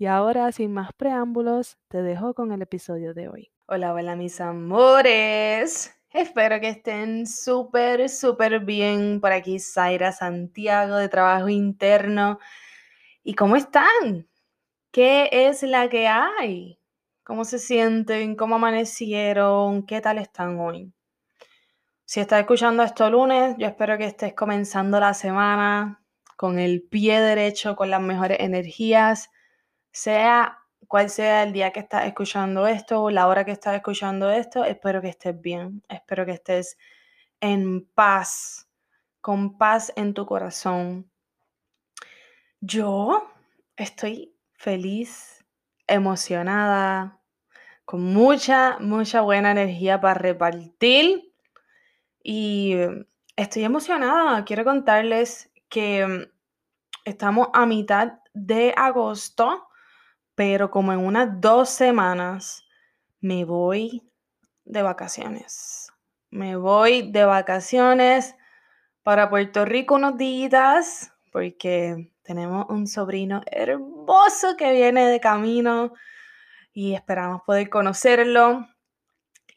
Y ahora, sin más preámbulos, te dejo con el episodio de hoy. Hola, hola mis amores. Espero que estén súper, súper bien. Por aquí Zaira Santiago de Trabajo Interno. ¿Y cómo están? ¿Qué es la que hay? ¿Cómo se sienten? ¿Cómo amanecieron? ¿Qué tal están hoy? Si estás escuchando esto lunes, yo espero que estés comenzando la semana con el pie derecho, con las mejores energías, sea cual sea el día que estás escuchando esto o la hora que estás escuchando esto, espero que estés bien, espero que estés en paz, con paz en tu corazón. Yo estoy feliz, emocionada, con mucha, mucha buena energía para repartir y estoy emocionada. Quiero contarles que estamos a mitad de agosto pero como en unas dos semanas me voy de vacaciones. Me voy de vacaciones para Puerto Rico unos días porque tenemos un sobrino hermoso que viene de camino y esperamos poder conocerlo.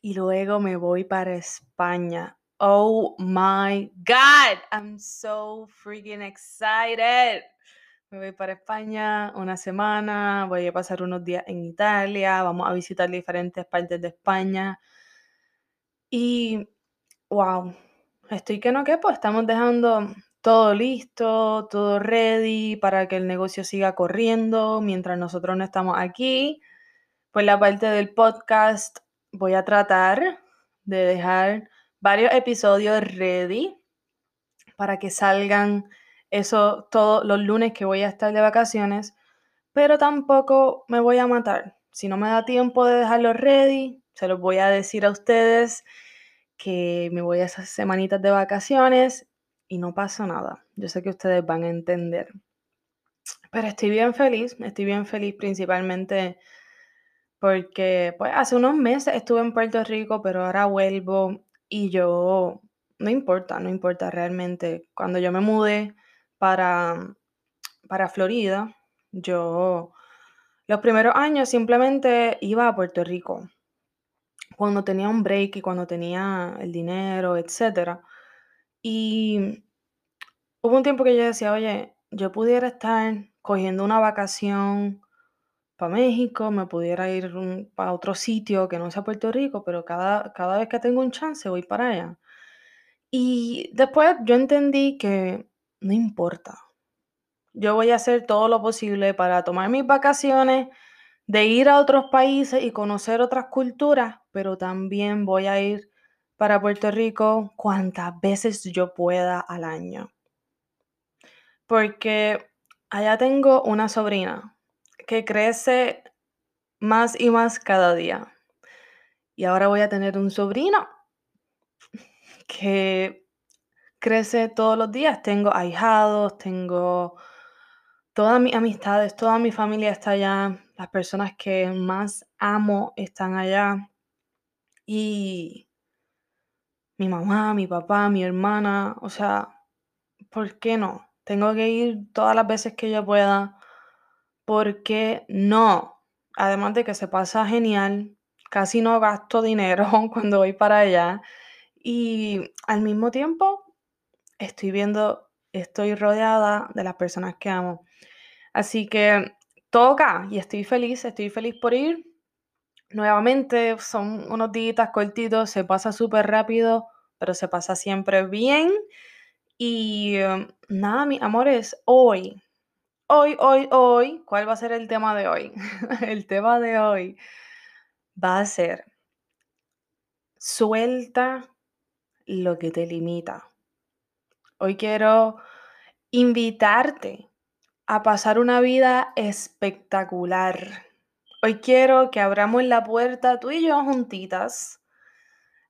Y luego me voy para España. Oh my God, I'm so freaking excited. Me voy para España una semana, voy a pasar unos días en Italia, vamos a visitar diferentes partes de España. Y, wow, estoy que no que pues estamos dejando todo listo, todo ready para que el negocio siga corriendo mientras nosotros no estamos aquí. Pues la parte del podcast voy a tratar de dejar varios episodios ready para que salgan eso todos los lunes que voy a estar de vacaciones, pero tampoco me voy a matar. Si no me da tiempo de dejarlo ready, se los voy a decir a ustedes que me voy a esas semanitas de vacaciones y no pasa nada. Yo sé que ustedes van a entender. Pero estoy bien feliz, estoy bien feliz principalmente porque pues hace unos meses estuve en Puerto Rico, pero ahora vuelvo y yo, no importa, no importa realmente. Cuando yo me mudé, para, para Florida, yo los primeros años simplemente iba a Puerto Rico. Cuando tenía un break y cuando tenía el dinero, etc. Y hubo un tiempo que yo decía, oye, yo pudiera estar cogiendo una vacación para México, me pudiera ir para otro sitio que no sea Puerto Rico, pero cada, cada vez que tengo un chance voy para allá. Y después yo entendí que no importa. Yo voy a hacer todo lo posible para tomar mis vacaciones, de ir a otros países y conocer otras culturas, pero también voy a ir para Puerto Rico cuantas veces yo pueda al año. Porque allá tengo una sobrina que crece más y más cada día. Y ahora voy a tener un sobrino que crece todos los días. Tengo ahijados, tengo todas mis amistades, toda mi familia está allá, las personas que más amo están allá. Y mi mamá, mi papá, mi hermana, o sea, ¿por qué no? Tengo que ir todas las veces que yo pueda. ¿Por qué no? Además de que se pasa genial, casi no gasto dinero cuando voy para allá. Y al mismo tiempo estoy viendo, estoy rodeada de las personas que amo. Así que toca y estoy feliz, estoy feliz por ir. Nuevamente son unos días cortitos, se pasa súper rápido, pero se pasa siempre bien. Y um, nada, mis amores, hoy, hoy, hoy, hoy, ¿cuál va a ser el tema de hoy? el tema de hoy va a ser suelta lo que te limita. Hoy quiero invitarte a pasar una vida espectacular. Hoy quiero que abramos la puerta tú y yo juntitas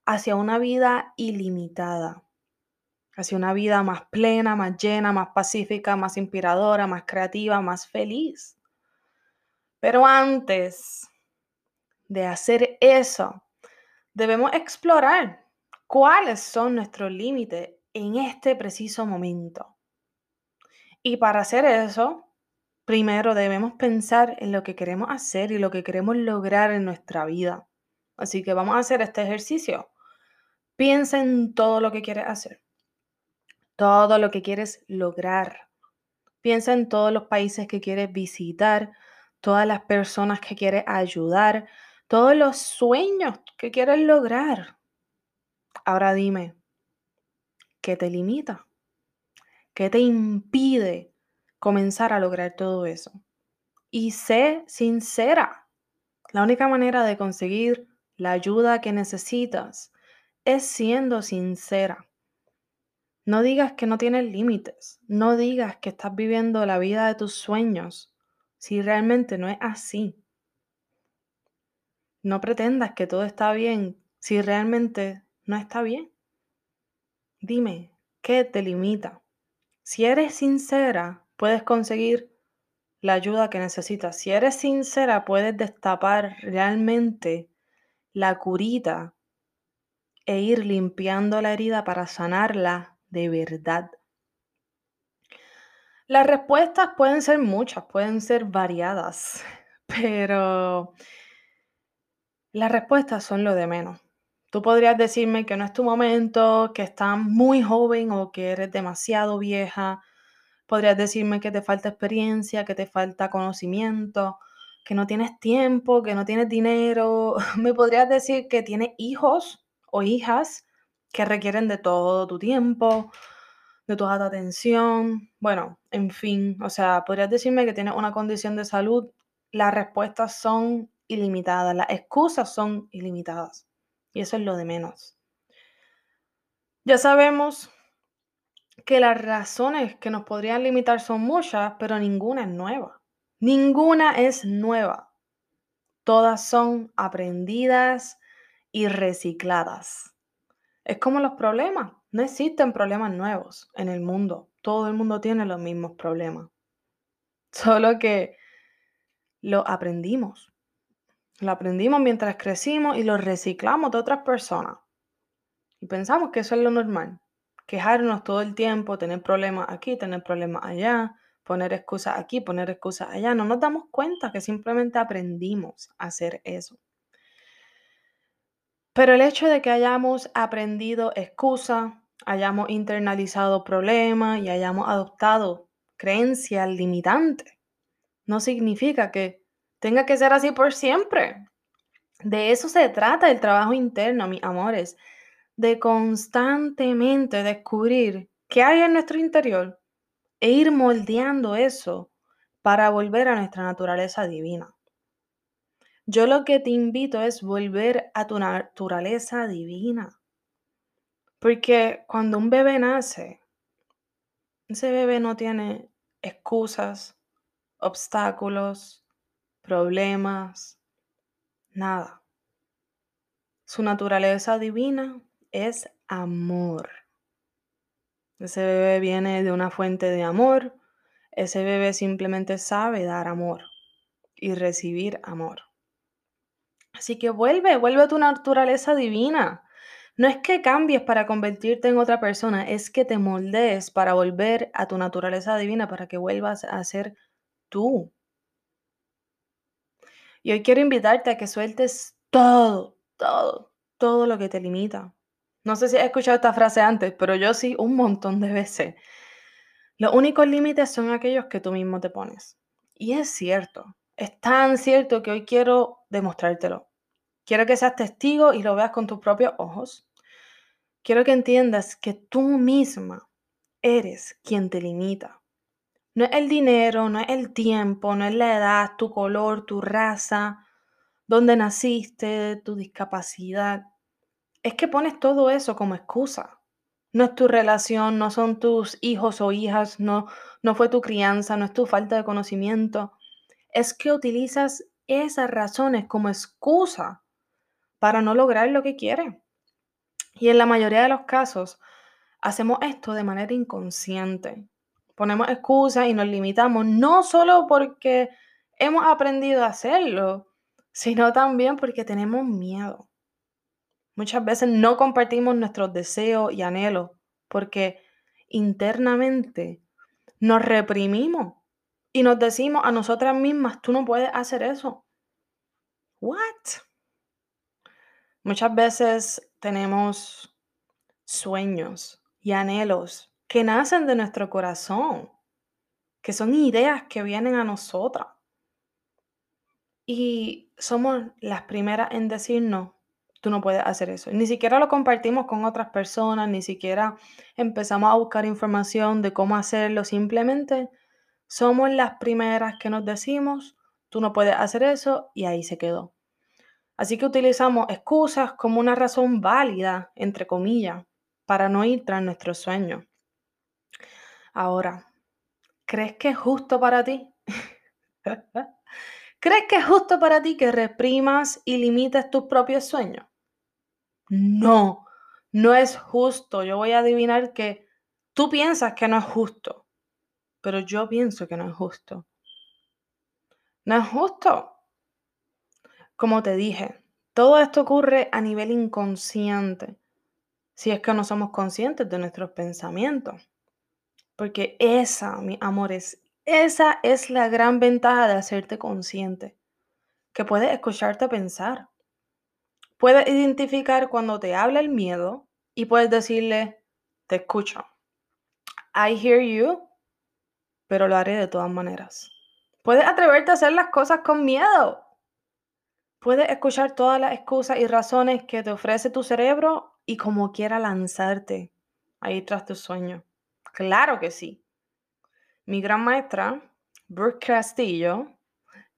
hacia una vida ilimitada, hacia una vida más plena, más llena, más pacífica, más inspiradora, más creativa, más feliz. Pero antes de hacer eso, debemos explorar cuáles son nuestros límites en este preciso momento. Y para hacer eso, primero debemos pensar en lo que queremos hacer y lo que queremos lograr en nuestra vida. Así que vamos a hacer este ejercicio. Piensa en todo lo que quieres hacer, todo lo que quieres lograr. Piensa en todos los países que quieres visitar, todas las personas que quieres ayudar, todos los sueños que quieres lograr. Ahora dime, ¿Qué te limita? ¿Qué te impide comenzar a lograr todo eso? Y sé sincera. La única manera de conseguir la ayuda que necesitas es siendo sincera. No digas que no tienes límites. No digas que estás viviendo la vida de tus sueños si realmente no es así. No pretendas que todo está bien si realmente no está bien. Dime, ¿qué te limita? Si eres sincera, puedes conseguir la ayuda que necesitas. Si eres sincera, puedes destapar realmente la curita e ir limpiando la herida para sanarla de verdad. Las respuestas pueden ser muchas, pueden ser variadas, pero las respuestas son lo de menos. Tú podrías decirme que no es tu momento, que estás muy joven o que eres demasiado vieja. Podrías decirme que te falta experiencia, que te falta conocimiento, que no tienes tiempo, que no tienes dinero. Me podrías decir que tienes hijos o hijas que requieren de todo tu tiempo, de toda tu atención. Bueno, en fin, o sea, podrías decirme que tienes una condición de salud. Las respuestas son ilimitadas, las excusas son ilimitadas. Y eso es lo de menos. Ya sabemos que las razones que nos podrían limitar son muchas, pero ninguna es nueva. Ninguna es nueva. Todas son aprendidas y recicladas. Es como los problemas. No existen problemas nuevos en el mundo. Todo el mundo tiene los mismos problemas. Solo que lo aprendimos. Lo aprendimos mientras crecimos y lo reciclamos de otras personas. Y pensamos que eso es lo normal. Quejarnos todo el tiempo, tener problemas aquí, tener problemas allá, poner excusas aquí, poner excusas allá. No nos damos cuenta que simplemente aprendimos a hacer eso. Pero el hecho de que hayamos aprendido excusas, hayamos internalizado problemas y hayamos adoptado creencias limitantes, no significa que tenga que ser así por siempre. De eso se trata el trabajo interno, mis amores, de constantemente descubrir qué hay en nuestro interior e ir moldeando eso para volver a nuestra naturaleza divina. Yo lo que te invito es volver a tu naturaleza divina. Porque cuando un bebé nace, ese bebé no tiene excusas, obstáculos, problemas, nada. Su naturaleza divina es amor. Ese bebé viene de una fuente de amor. Ese bebé simplemente sabe dar amor y recibir amor. Así que vuelve, vuelve a tu naturaleza divina. No es que cambies para convertirte en otra persona, es que te moldees para volver a tu naturaleza divina, para que vuelvas a ser tú. Y hoy quiero invitarte a que sueltes todo, todo, todo lo que te limita. No sé si has escuchado esta frase antes, pero yo sí un montón de veces. Los únicos límites son aquellos que tú mismo te pones. Y es cierto, es tan cierto que hoy quiero demostrártelo. Quiero que seas testigo y lo veas con tus propios ojos. Quiero que entiendas que tú misma eres quien te limita. No es el dinero, no es el tiempo, no es la edad, tu color, tu raza, dónde naciste, tu discapacidad es que pones todo eso como excusa. No es tu relación, no son tus hijos o hijas, no, no fue tu crianza, no es tu falta de conocimiento. Es que utilizas esas razones como excusa para no lograr lo que quieres. Y en la mayoría de los casos hacemos esto de manera inconsciente. Ponemos excusas y nos limitamos no solo porque hemos aprendido a hacerlo, sino también porque tenemos miedo. Muchas veces no compartimos nuestros deseos y anhelos porque internamente nos reprimimos y nos decimos a nosotras mismas, tú no puedes hacer eso. What? Muchas veces tenemos sueños y anhelos que nacen de nuestro corazón, que son ideas que vienen a nosotras. Y somos las primeras en decirnos, tú no puedes hacer eso. Ni siquiera lo compartimos con otras personas, ni siquiera empezamos a buscar información de cómo hacerlo, simplemente somos las primeras que nos decimos, tú no puedes hacer eso y ahí se quedó. Así que utilizamos excusas como una razón válida, entre comillas, para no ir tras nuestros sueños. Ahora, ¿crees que es justo para ti? ¿Crees que es justo para ti que reprimas y limites tus propios sueños? No, no es justo. Yo voy a adivinar que tú piensas que no es justo, pero yo pienso que no es justo. No es justo. Como te dije, todo esto ocurre a nivel inconsciente, si es que no somos conscientes de nuestros pensamientos. Porque esa, mi amores, esa es la gran ventaja de hacerte consciente, que puedes escucharte pensar. Puedes identificar cuando te habla el miedo y puedes decirle, te escucho. I hear you, pero lo haré de todas maneras. Puedes atreverte a hacer las cosas con miedo. Puedes escuchar todas las excusas y razones que te ofrece tu cerebro y como quiera lanzarte ahí tras tu sueño. Claro que sí. Mi gran maestra, Brooke Castillo,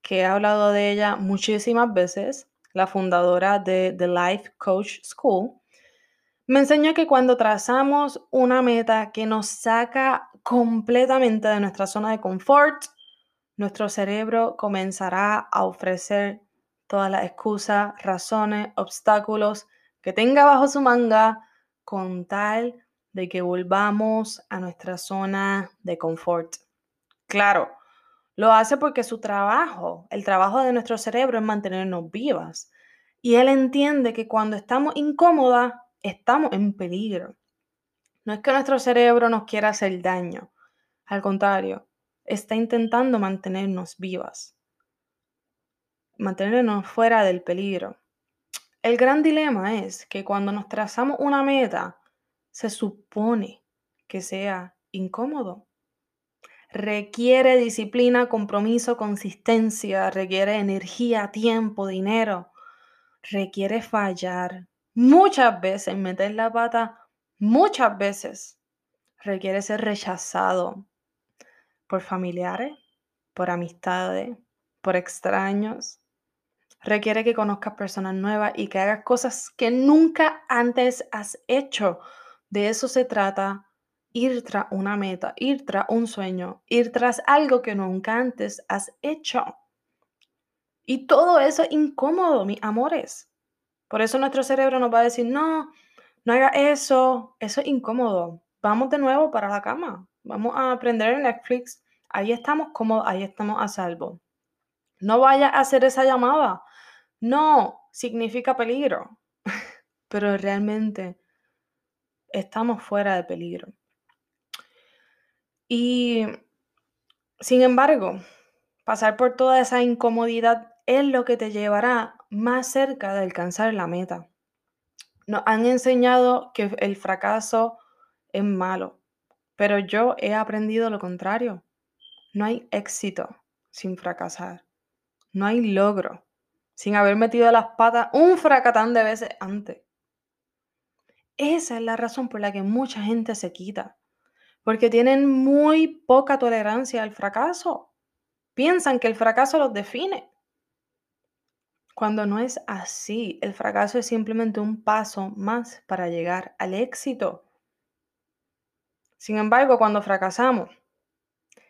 que he hablado de ella muchísimas veces, la fundadora de The Life Coach School, me enseñó que cuando trazamos una meta que nos saca completamente de nuestra zona de confort, nuestro cerebro comenzará a ofrecer todas las excusas, razones, obstáculos que tenga bajo su manga con tal de que volvamos a nuestra zona de confort. Claro, lo hace porque su trabajo, el trabajo de nuestro cerebro es mantenernos vivas. Y él entiende que cuando estamos incómodas, estamos en peligro. No es que nuestro cerebro nos quiera hacer daño. Al contrario, está intentando mantenernos vivas. Mantenernos fuera del peligro. El gran dilema es que cuando nos trazamos una meta, se supone que sea incómodo. Requiere disciplina, compromiso, consistencia, requiere energía, tiempo, dinero, requiere fallar muchas veces, meter la pata muchas veces, requiere ser rechazado por familiares, por amistades, por extraños, requiere que conozcas personas nuevas y que hagas cosas que nunca antes has hecho. De eso se trata ir tras una meta, ir tras un sueño, ir tras algo que nunca antes has hecho. Y todo eso es incómodo, mis amores. Por eso nuestro cerebro nos va a decir, no, no haga eso, eso es incómodo. Vamos de nuevo para la cama. Vamos a aprender en Netflix. Ahí estamos cómodos, ahí estamos a salvo. No vaya a hacer esa llamada. No, significa peligro. Pero realmente estamos fuera de peligro. Y sin embargo, pasar por toda esa incomodidad es lo que te llevará más cerca de alcanzar la meta. Nos han enseñado que el fracaso es malo, pero yo he aprendido lo contrario. No hay éxito sin fracasar. No hay logro sin haber metido las patas un fracatán de veces antes. Esa es la razón por la que mucha gente se quita, porque tienen muy poca tolerancia al fracaso. Piensan que el fracaso los define. Cuando no es así, el fracaso es simplemente un paso más para llegar al éxito. Sin embargo, cuando fracasamos,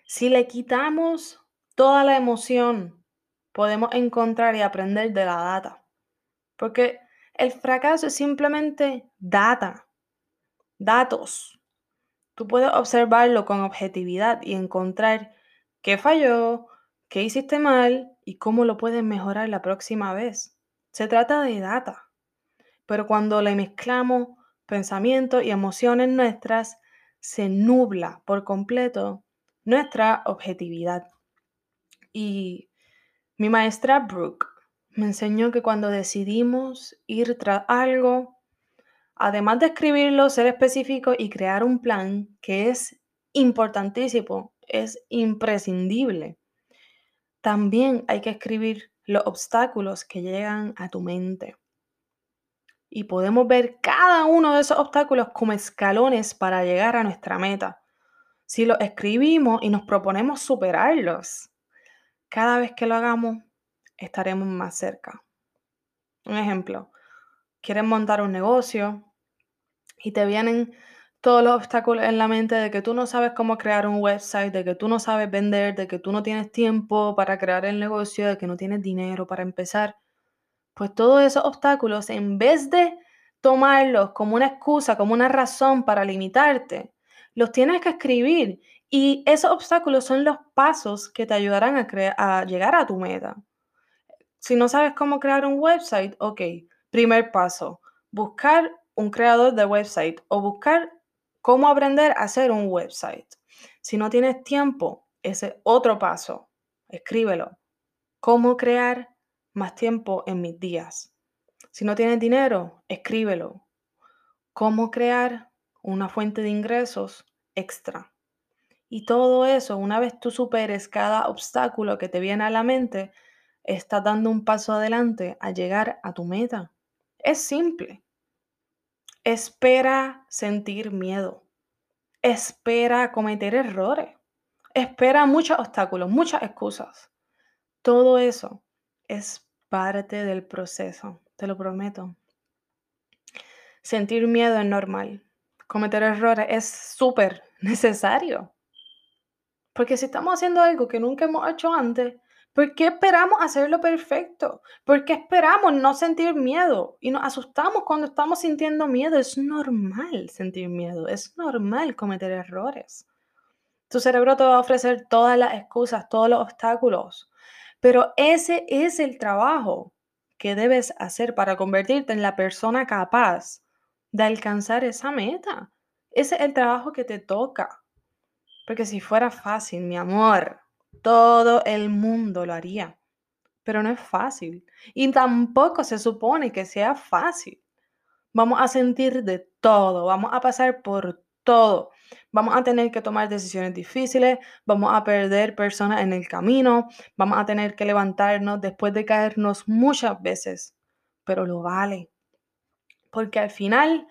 si le quitamos toda la emoción, podemos encontrar y aprender de la data. Porque el fracaso es simplemente data, datos. Tú puedes observarlo con objetividad y encontrar qué falló, qué hiciste mal y cómo lo puedes mejorar la próxima vez. Se trata de data, pero cuando le mezclamos pensamientos y emociones nuestras, se nubla por completo nuestra objetividad. Y mi maestra Brooke me enseñó que cuando decidimos ir tras algo, además de escribirlo, ser específico y crear un plan que es importantísimo, es imprescindible también hay que escribir los obstáculos que llegan a tu mente. Y podemos ver cada uno de esos obstáculos como escalones para llegar a nuestra meta. Si los escribimos y nos proponemos superarlos, cada vez que lo hagamos, estaremos más cerca. Un ejemplo, quieres montar un negocio y te vienen todos los obstáculos en la mente de que tú no sabes cómo crear un website, de que tú no sabes vender, de que tú no tienes tiempo para crear el negocio, de que no tienes dinero para empezar, pues todos esos obstáculos, en vez de tomarlos como una excusa, como una razón para limitarte, los tienes que escribir. Y esos obstáculos son los pasos que te ayudarán a, a llegar a tu meta. Si no sabes cómo crear un website, ok, primer paso, buscar un creador de website o buscar ¿Cómo aprender a hacer un website? Si no tienes tiempo, ese otro paso, escríbelo. ¿Cómo crear más tiempo en mis días? Si no tienes dinero, escríbelo. ¿Cómo crear una fuente de ingresos extra? Y todo eso, una vez tú superes cada obstáculo que te viene a la mente, estás dando un paso adelante a llegar a tu meta. Es simple. Espera sentir miedo. Espera cometer errores. Espera muchos obstáculos, muchas excusas. Todo eso es parte del proceso, te lo prometo. Sentir miedo es normal. Cometer errores es súper necesario. Porque si estamos haciendo algo que nunca hemos hecho antes, ¿Por qué esperamos hacerlo perfecto? ¿Por qué esperamos no sentir miedo? Y nos asustamos cuando estamos sintiendo miedo. Es normal sentir miedo, es normal cometer errores. Tu cerebro te va a ofrecer todas las excusas, todos los obstáculos, pero ese es el trabajo que debes hacer para convertirte en la persona capaz de alcanzar esa meta. Ese es el trabajo que te toca. Porque si fuera fácil, mi amor, todo el mundo lo haría, pero no es fácil. Y tampoco se supone que sea fácil. Vamos a sentir de todo, vamos a pasar por todo. Vamos a tener que tomar decisiones difíciles, vamos a perder personas en el camino, vamos a tener que levantarnos después de caernos muchas veces, pero lo vale. Porque al final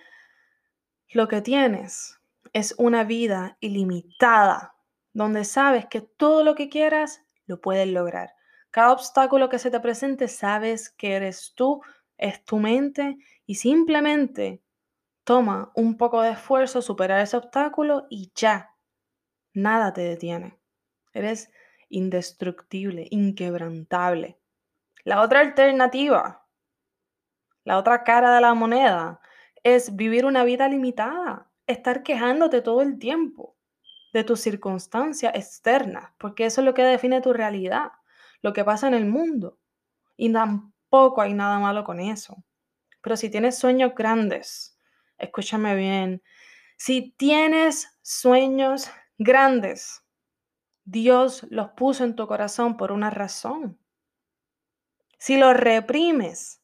lo que tienes es una vida ilimitada donde sabes que todo lo que quieras lo puedes lograr. Cada obstáculo que se te presente, sabes que eres tú, es tu mente y simplemente toma un poco de esfuerzo superar ese obstáculo y ya, nada te detiene. Eres indestructible, inquebrantable. La otra alternativa, la otra cara de la moneda, es vivir una vida limitada, estar quejándote todo el tiempo de tus circunstancias externas, porque eso es lo que define tu realidad lo que pasa en el mundo. Y tampoco hay nada malo con eso. Pero si tienes sueños grandes, escúchame bien, si tienes sueños grandes, Dios los puso en tu corazón por una razón. Si los reprimes,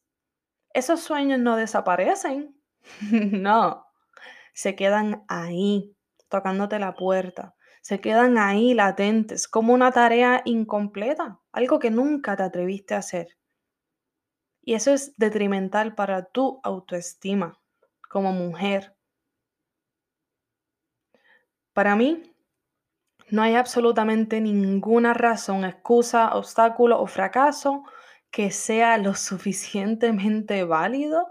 esos sueños no desaparecen. no, se quedan ahí, tocándote la puerta se quedan ahí latentes, como una tarea incompleta, algo que nunca te atreviste a hacer. Y eso es detrimental para tu autoestima como mujer. Para mí, no hay absolutamente ninguna razón, excusa, obstáculo o fracaso que sea lo suficientemente válido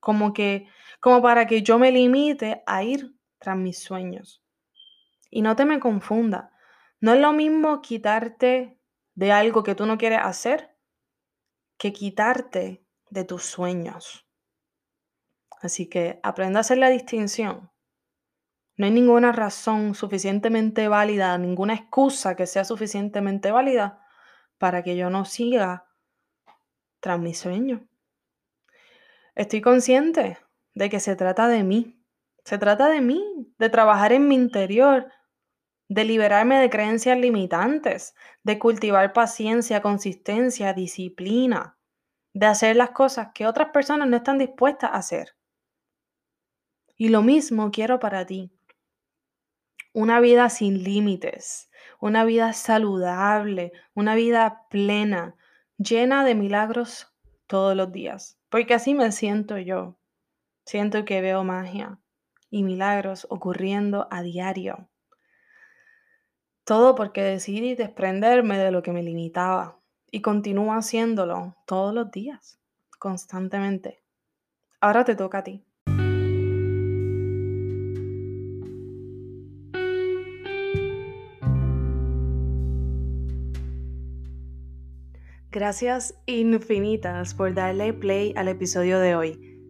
como que como para que yo me limite a ir tras mis sueños. Y no te me confunda. No es lo mismo quitarte de algo que tú no quieres hacer que quitarte de tus sueños. Así que aprenda a hacer la distinción. No hay ninguna razón suficientemente válida, ninguna excusa que sea suficientemente válida para que yo no siga tras mi sueño. Estoy consciente de que se trata de mí. Se trata de mí, de trabajar en mi interior, de liberarme de creencias limitantes, de cultivar paciencia, consistencia, disciplina, de hacer las cosas que otras personas no están dispuestas a hacer. Y lo mismo quiero para ti. Una vida sin límites, una vida saludable, una vida plena, llena de milagros todos los días. Porque así me siento yo. Siento que veo magia y milagros ocurriendo a diario. Todo porque decidí desprenderme de lo que me limitaba y continúo haciéndolo todos los días, constantemente. Ahora te toca a ti. Gracias infinitas por darle play al episodio de hoy.